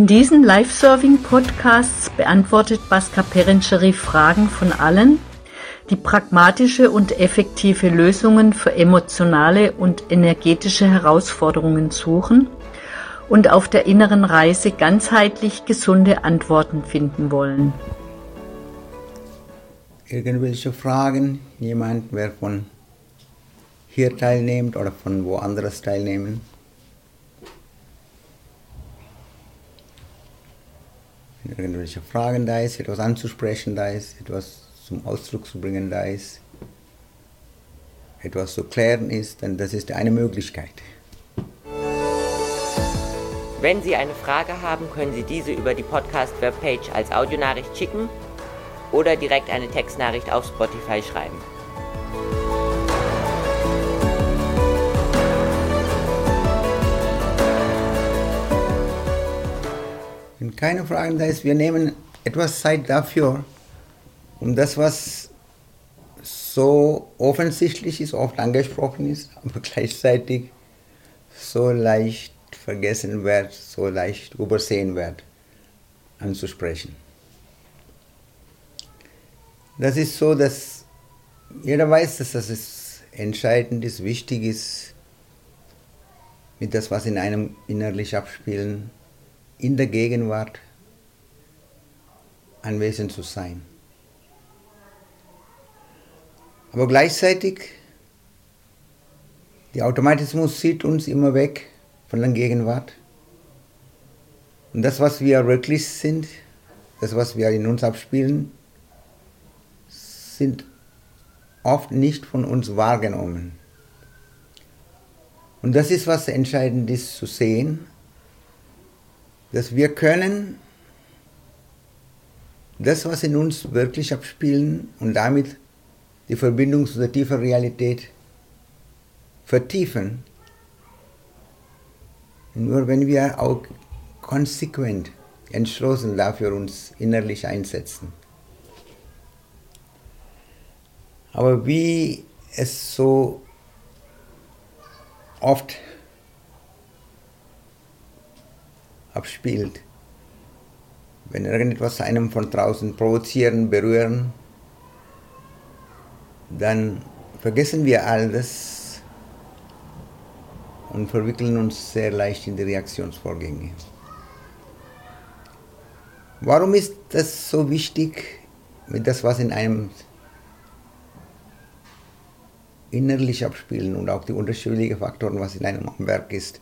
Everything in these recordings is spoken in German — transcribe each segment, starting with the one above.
In diesen Live-Serving-Podcasts beantwortet Baska Perencheri Fragen von allen, die pragmatische und effektive Lösungen für emotionale und energetische Herausforderungen suchen und auf der inneren Reise ganzheitlich gesunde Antworten finden wollen. Irgendwelche Fragen, jemand, wer von hier teilnimmt oder von woanders teilnehmen? Wenn irgendwelche Fragen da ist, etwas anzusprechen da ist, etwas zum Ausdruck zu bringen da ist, etwas zu klären ist, dann das ist eine Möglichkeit. Wenn Sie eine Frage haben, können Sie diese über die Podcast-Webpage als Audionachricht schicken oder direkt eine Textnachricht auf Spotify schreiben. Wenn keine Fragen da ist, wir nehmen etwas Zeit dafür, und das, was so offensichtlich ist, oft angesprochen ist, aber gleichzeitig so leicht vergessen wird, so leicht übersehen wird, anzusprechen. Das ist so, dass jeder weiß, dass das entscheidend ist, wichtig ist, mit das, was in einem innerlich abspielen, in der Gegenwart anwesend zu sein. Aber gleichzeitig, der Automatismus zieht uns immer weg von der Gegenwart. Und das, was wir wirklich sind, das, was wir in uns abspielen, sind oft nicht von uns wahrgenommen. Und das ist, was entscheidend ist zu sehen, dass wir können das, was in uns wirklich abspielen und damit die Verbindung zu der tiefen Realität vertiefen. Nur wenn wir auch konsequent, entschlossen dafür uns innerlich einsetzen. Aber wie es so oft abspielt, wenn irgendetwas einem von draußen provozieren, berühren, dann vergessen wir all das und verwickeln uns sehr leicht in die Reaktionsvorgänge. Warum ist das so wichtig, mit das, was in einem innerlich abspielen und auch die unterschiedlichen Faktoren, was in einem Werk ist,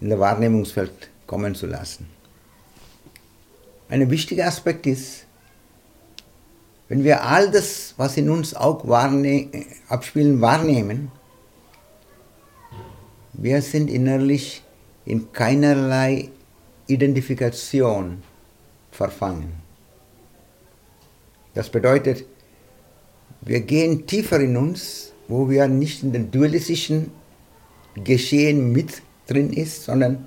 in der Wahrnehmungsfeld kommen zu lassen? Ein wichtiger Aspekt ist, wenn wir all das, was in uns auch wahrne abspielen, wahrnehmen, wir sind innerlich in keinerlei Identifikation verfangen. Das bedeutet, wir gehen tiefer in uns, wo wir nicht in den dualistischen Geschehen mit drin ist, sondern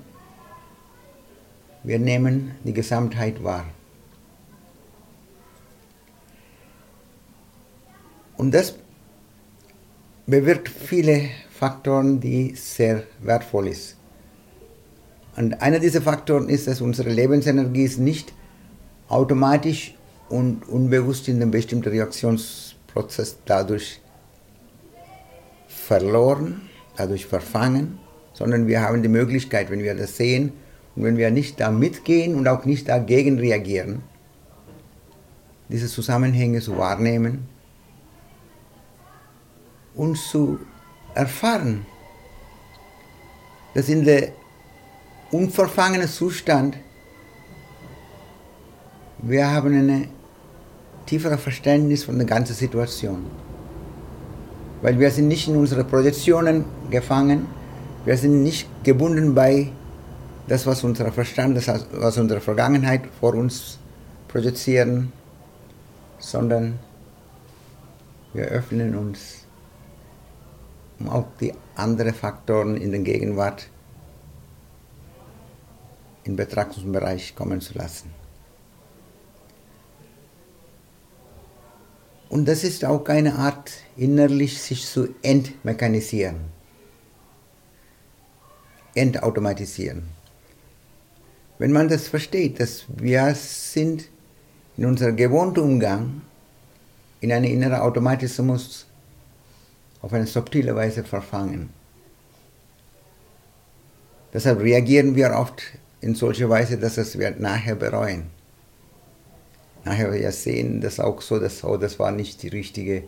wir nehmen die Gesamtheit wahr. Und das bewirkt viele Faktoren, die sehr wertvoll sind. Und einer dieser Faktoren ist, dass unsere Lebensenergie ist nicht automatisch und unbewusst in einem bestimmten Reaktionsprozess dadurch verloren, dadurch verfangen, sondern wir haben die Möglichkeit, wenn wir das sehen und wenn wir nicht da mitgehen und auch nicht dagegen reagieren, diese Zusammenhänge zu wahrnehmen uns zu erfahren, dass in der unverfangenen Zustand wir haben ein tieferes Verständnis von der ganzen Situation. Weil wir sind nicht in unsere Projektionen gefangen, wir sind nicht gebunden bei das, was unser Verstand, das, was unsere Vergangenheit vor uns projizieren, sondern wir öffnen uns um auch die anderen Faktoren in der Gegenwart in Betrachtungsbereich kommen zu lassen. Und das ist auch eine Art, innerlich sich zu entmechanisieren, entautomatisieren. Wenn man das versteht, dass wir sind in unserem gewohnten Umgang in einen inneren Automatismus auf eine subtile Weise verfangen. Deshalb reagieren wir oft in solcher Weise, dass es wir nachher bereuen. Nachher wir sehen das auch so, dass oh, das war nicht die richtige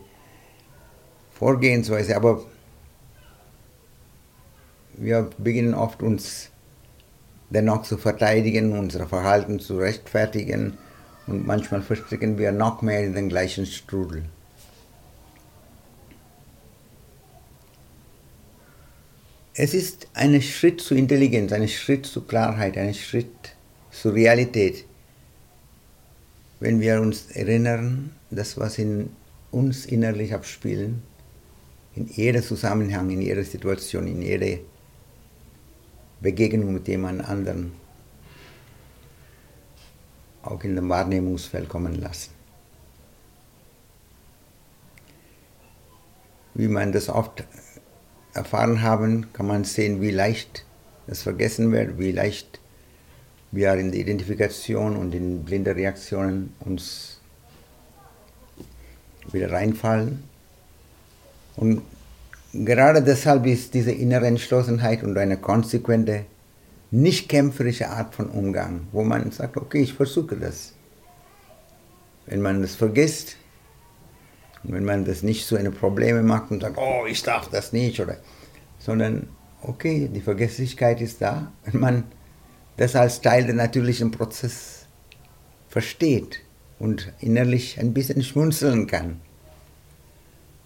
Vorgehensweise, aber wir beginnen oft uns dennoch zu verteidigen, unser Verhalten zu rechtfertigen und manchmal verstricken wir noch mehr in den gleichen Strudel. Es ist ein Schritt zur Intelligenz, ein Schritt zur Klarheit, ein Schritt zur Realität. Wenn wir uns erinnern, das, was in uns innerlich abspielen, in jeder Zusammenhang, in jeder Situation, in jeder Begegnung mit jemand anderen, auch in dem Wahrnehmungsfeld kommen lassen. Wie man das oft erfahren haben, kann man sehen, wie leicht es vergessen wird, wie leicht wir in die Identifikation und in blinde Reaktionen uns wieder reinfallen. Und gerade deshalb ist diese innere Entschlossenheit und eine konsequente, nicht kämpferische Art von Umgang, wo man sagt, okay, ich versuche das. Wenn man das vergisst, wenn man das nicht so eine Probleme macht und sagt, oh, ich darf das nicht, oder, sondern, okay, die Vergesslichkeit ist da. Wenn man das als Teil des natürlichen Prozesses versteht und innerlich ein bisschen schmunzeln kann,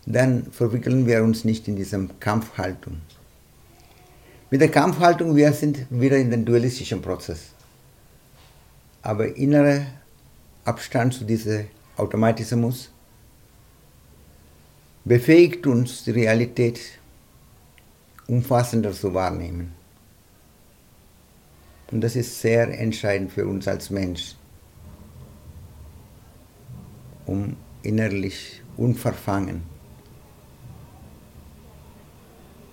dann verwickeln wir uns nicht in diese Kampfhaltung. Mit der Kampfhaltung, wir sind wieder in den dualistischen Prozess. Aber innerer Abstand zu diesem Automatismus befähigt uns, die Realität umfassender zu wahrnehmen. Und das ist sehr entscheidend für uns als Mensch, um innerlich unverfangen,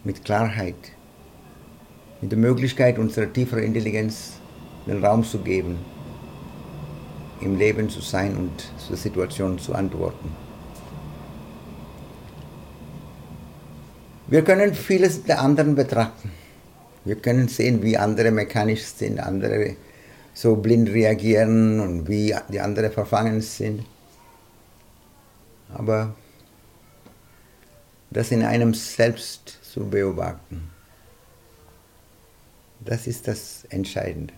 mit Klarheit, mit der Möglichkeit unserer tieferen Intelligenz den Raum zu geben, im Leben zu sein und zur Situation zu antworten. Wir können vieles der anderen betrachten. Wir können sehen, wie andere mechanisch sind, andere so blind reagieren und wie die anderen verfangen sind. Aber das in einem selbst zu beobachten, das ist das Entscheidende.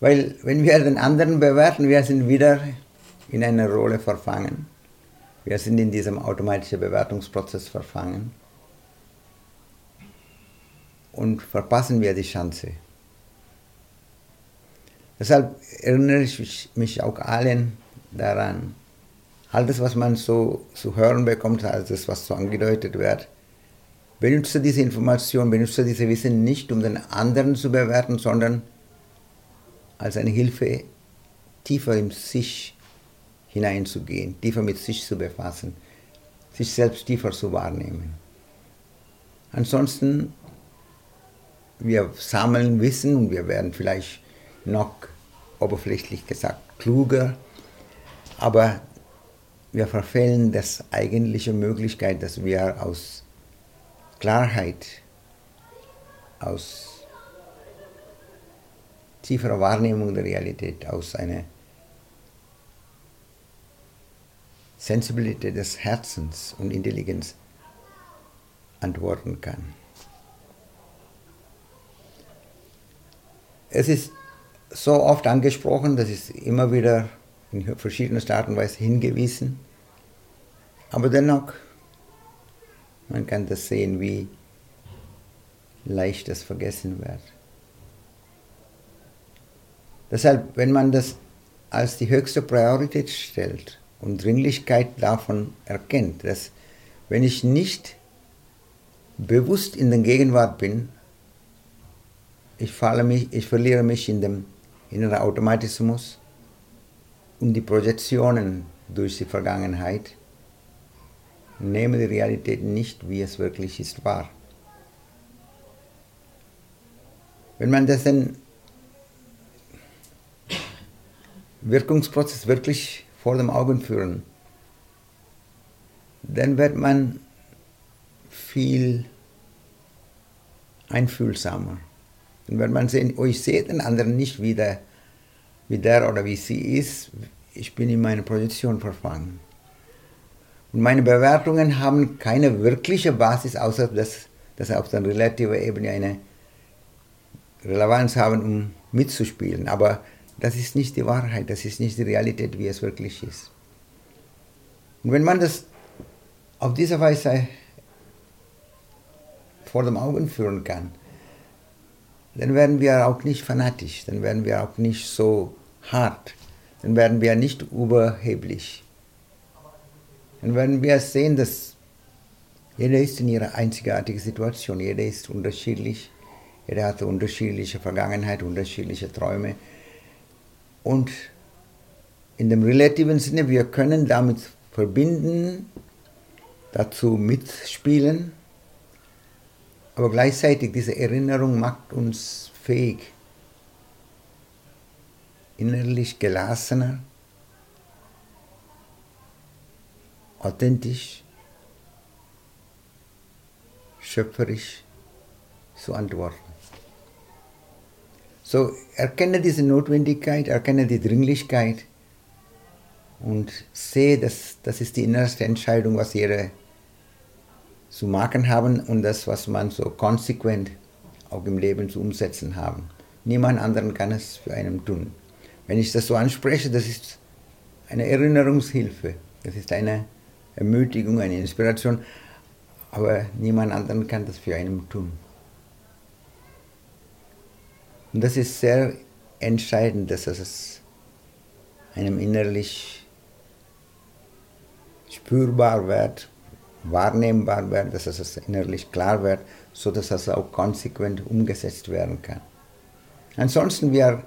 Weil wenn wir den anderen bewerten, wir sind wieder in einer Rolle verfangen. Wir sind in diesem automatischen Bewertungsprozess verfangen und verpassen wir die Chance. Deshalb erinnere ich mich auch allen daran, alles, was man so zu hören bekommt, alles, was so angedeutet wird, benutze diese Information, benutze diese Wissen nicht, um den anderen zu bewerten, sondern als eine Hilfe, tiefer in sich hineinzugehen, tiefer mit sich zu befassen, sich selbst tiefer zu wahrnehmen. Ansonsten wir sammeln Wissen und wir werden vielleicht noch oberflächlich gesagt kluger, aber wir verfehlen das eigentliche Möglichkeit, dass wir aus Klarheit, aus tieferer Wahrnehmung der Realität, aus einer Sensibilität des Herzens und Intelligenz antworten kann. Es ist so oft angesprochen, das ist immer wieder in verschiedenen Arten und Weisen hingewiesen. Aber dennoch, man kann das sehen, wie leicht das vergessen wird. Deshalb, wenn man das als die höchste Priorität stellt und Dringlichkeit davon erkennt, dass wenn ich nicht bewusst in der Gegenwart bin, ich, mich, ich verliere mich in dem inneren Automatismus und die Projektionen durch die Vergangenheit nehme die Realität nicht, wie es wirklich ist, wahr. Wenn man dann Wirkungsprozess wirklich vor den Augen führen, dann wird man viel einfühlsamer. Dann wird man sehen, oh, ich sehe den anderen nicht wie der, wie der oder wie sie ist, ich bin in meine Position verfangen. Und meine Bewertungen haben keine wirkliche Basis, außer dass, dass sie auf der relativen Ebene eine Relevanz haben, um mitzuspielen. Aber das ist nicht die Wahrheit, das ist nicht die Realität, wie es wirklich ist. Und wenn man das auf diese Weise vor den Augen führen kann, dann werden wir auch nicht fanatisch, dann werden wir auch nicht so hart, dann werden wir nicht überheblich. Dann werden wir sehen, dass jeder ist in ihrer einzigartigen Situation, jeder ist unterschiedlich, jeder hat unterschiedliche Vergangenheit, unterschiedliche Träume. Und in dem relativen Sinne, wir können damit verbinden, dazu mitspielen, aber gleichzeitig diese Erinnerung macht uns fähig, innerlich gelassener, authentisch, schöpferisch zu antworten. So erkenne diese Notwendigkeit, erkenne die Dringlichkeit und sehe, dass das ist die innerste Entscheidung, was jeder zu machen haben und das, was man so konsequent auch im Leben zu umsetzen haben. Niemand anderen kann es für einen tun. Wenn ich das so anspreche, das ist eine Erinnerungshilfe, das ist eine Ermutigung, eine Inspiration, aber niemand anderen kann das für einen tun. Und das ist sehr entscheidend, dass es einem innerlich spürbar wird, wahrnehmbar wird, dass es innerlich klar wird, so dass es auch konsequent umgesetzt werden kann. Ansonsten wir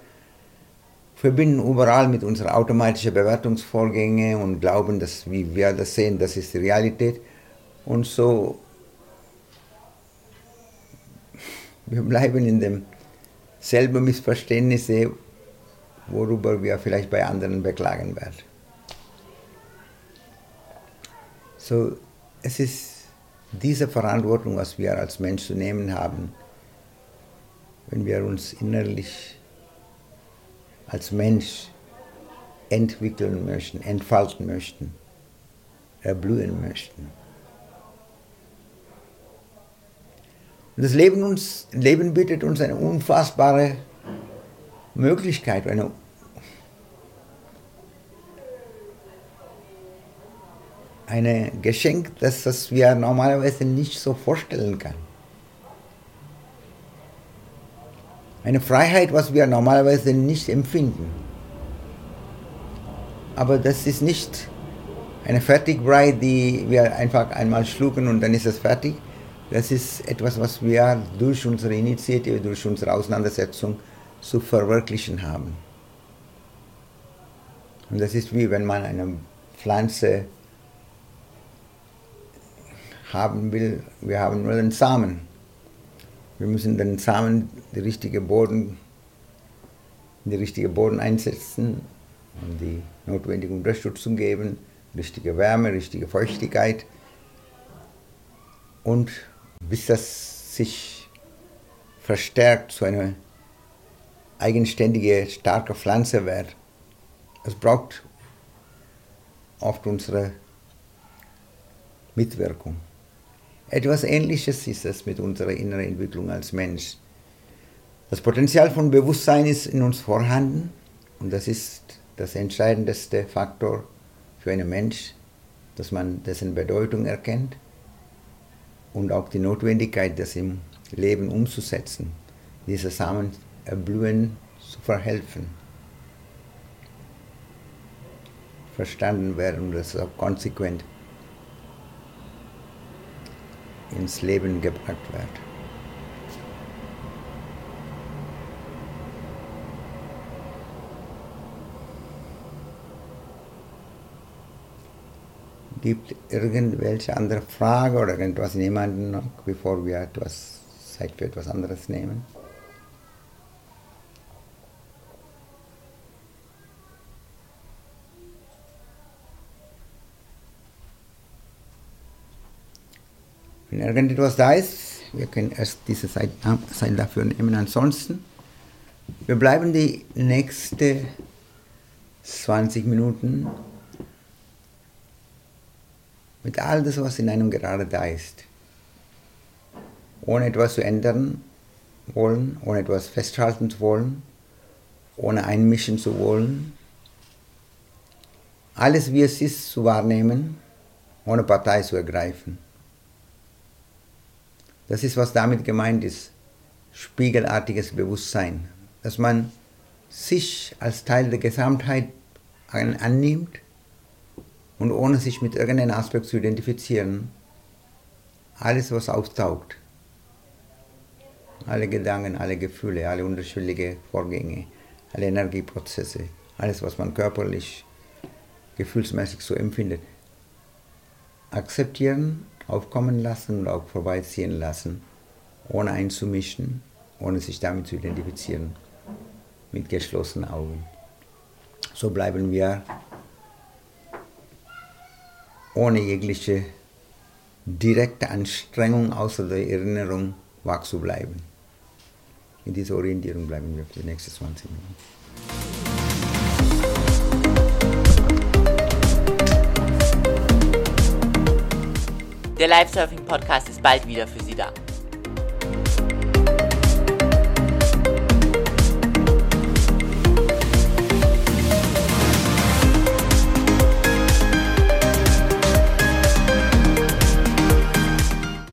verbinden überall mit unseren automatischen Bewertungsvorgängen und glauben, dass wie wir das sehen, das ist die Realität. Und so wir bleiben in dem selben Missverständnisse, worüber wir vielleicht bei anderen beklagen werden. So, es ist diese Verantwortung, was wir als Mensch zu nehmen haben, wenn wir uns innerlich als Mensch entwickeln möchten, entfalten möchten, erblühen möchten. Und das Leben, uns, Leben bietet uns eine unfassbare Möglichkeit, eine ein Geschenk, das, das wir normalerweise nicht so vorstellen können. Eine Freiheit, was wir normalerweise nicht empfinden. Aber das ist nicht eine Fertigbrei, die wir einfach einmal schlucken und dann ist es fertig. Das ist etwas, was wir durch unsere Initiative, durch unsere Auseinandersetzung zu verwirklichen haben. Und das ist wie wenn man eine Pflanze haben will, wir haben nur den Samen. Wir müssen den Samen, die richtige Boden, die richtige Boden einsetzen und die notwendige Unterstützung geben, richtige Wärme, richtige Feuchtigkeit. Und bis das sich verstärkt zu einer eigenständige, starke Pflanze wird, es braucht oft unsere Mitwirkung. Etwas Ähnliches ist es mit unserer inneren Entwicklung als Mensch. Das Potenzial von Bewusstsein ist in uns vorhanden und das ist das entscheidendste Faktor für einen Mensch, dass man dessen Bedeutung erkennt und auch die Notwendigkeit, das im Leben umzusetzen, diese Samen erblühen zu verhelfen. Verstanden werden und das auch konsequent ins Leben gebracht wird. Gibt irgendwelche andere Frage oder irgendwas jemanden noch, bevor wir etwas Zeit für etwas anderes nehmen? Wenn irgendetwas da ist, wir können erst diese Zeit, Zeit dafür nehmen. Ansonsten, wir bleiben die nächsten 20 Minuten mit all das, was in einem gerade da ist. Ohne etwas zu ändern wollen, ohne etwas festhalten zu wollen, ohne einmischen zu wollen. Alles wie es ist zu wahrnehmen, ohne Partei zu ergreifen. Das ist, was damit gemeint ist. Spiegelartiges Bewusstsein. Dass man sich als Teil der Gesamtheit annimmt und ohne sich mit irgendeinem Aspekt zu identifizieren, alles, was auftaucht, alle Gedanken, alle Gefühle, alle unterschiedlichen Vorgänge, alle Energieprozesse, alles, was man körperlich, gefühlsmäßig so empfindet, akzeptieren, aufkommen lassen und auch vorbeiziehen lassen, ohne einzumischen, ohne sich damit zu identifizieren, mit geschlossenen Augen. So bleiben wir ohne jegliche direkte Anstrengung außer der Erinnerung wach zu bleiben. In dieser Orientierung bleiben wir für die nächsten 20 Minuten. Der Live Surfing Podcast ist bald wieder für Sie da.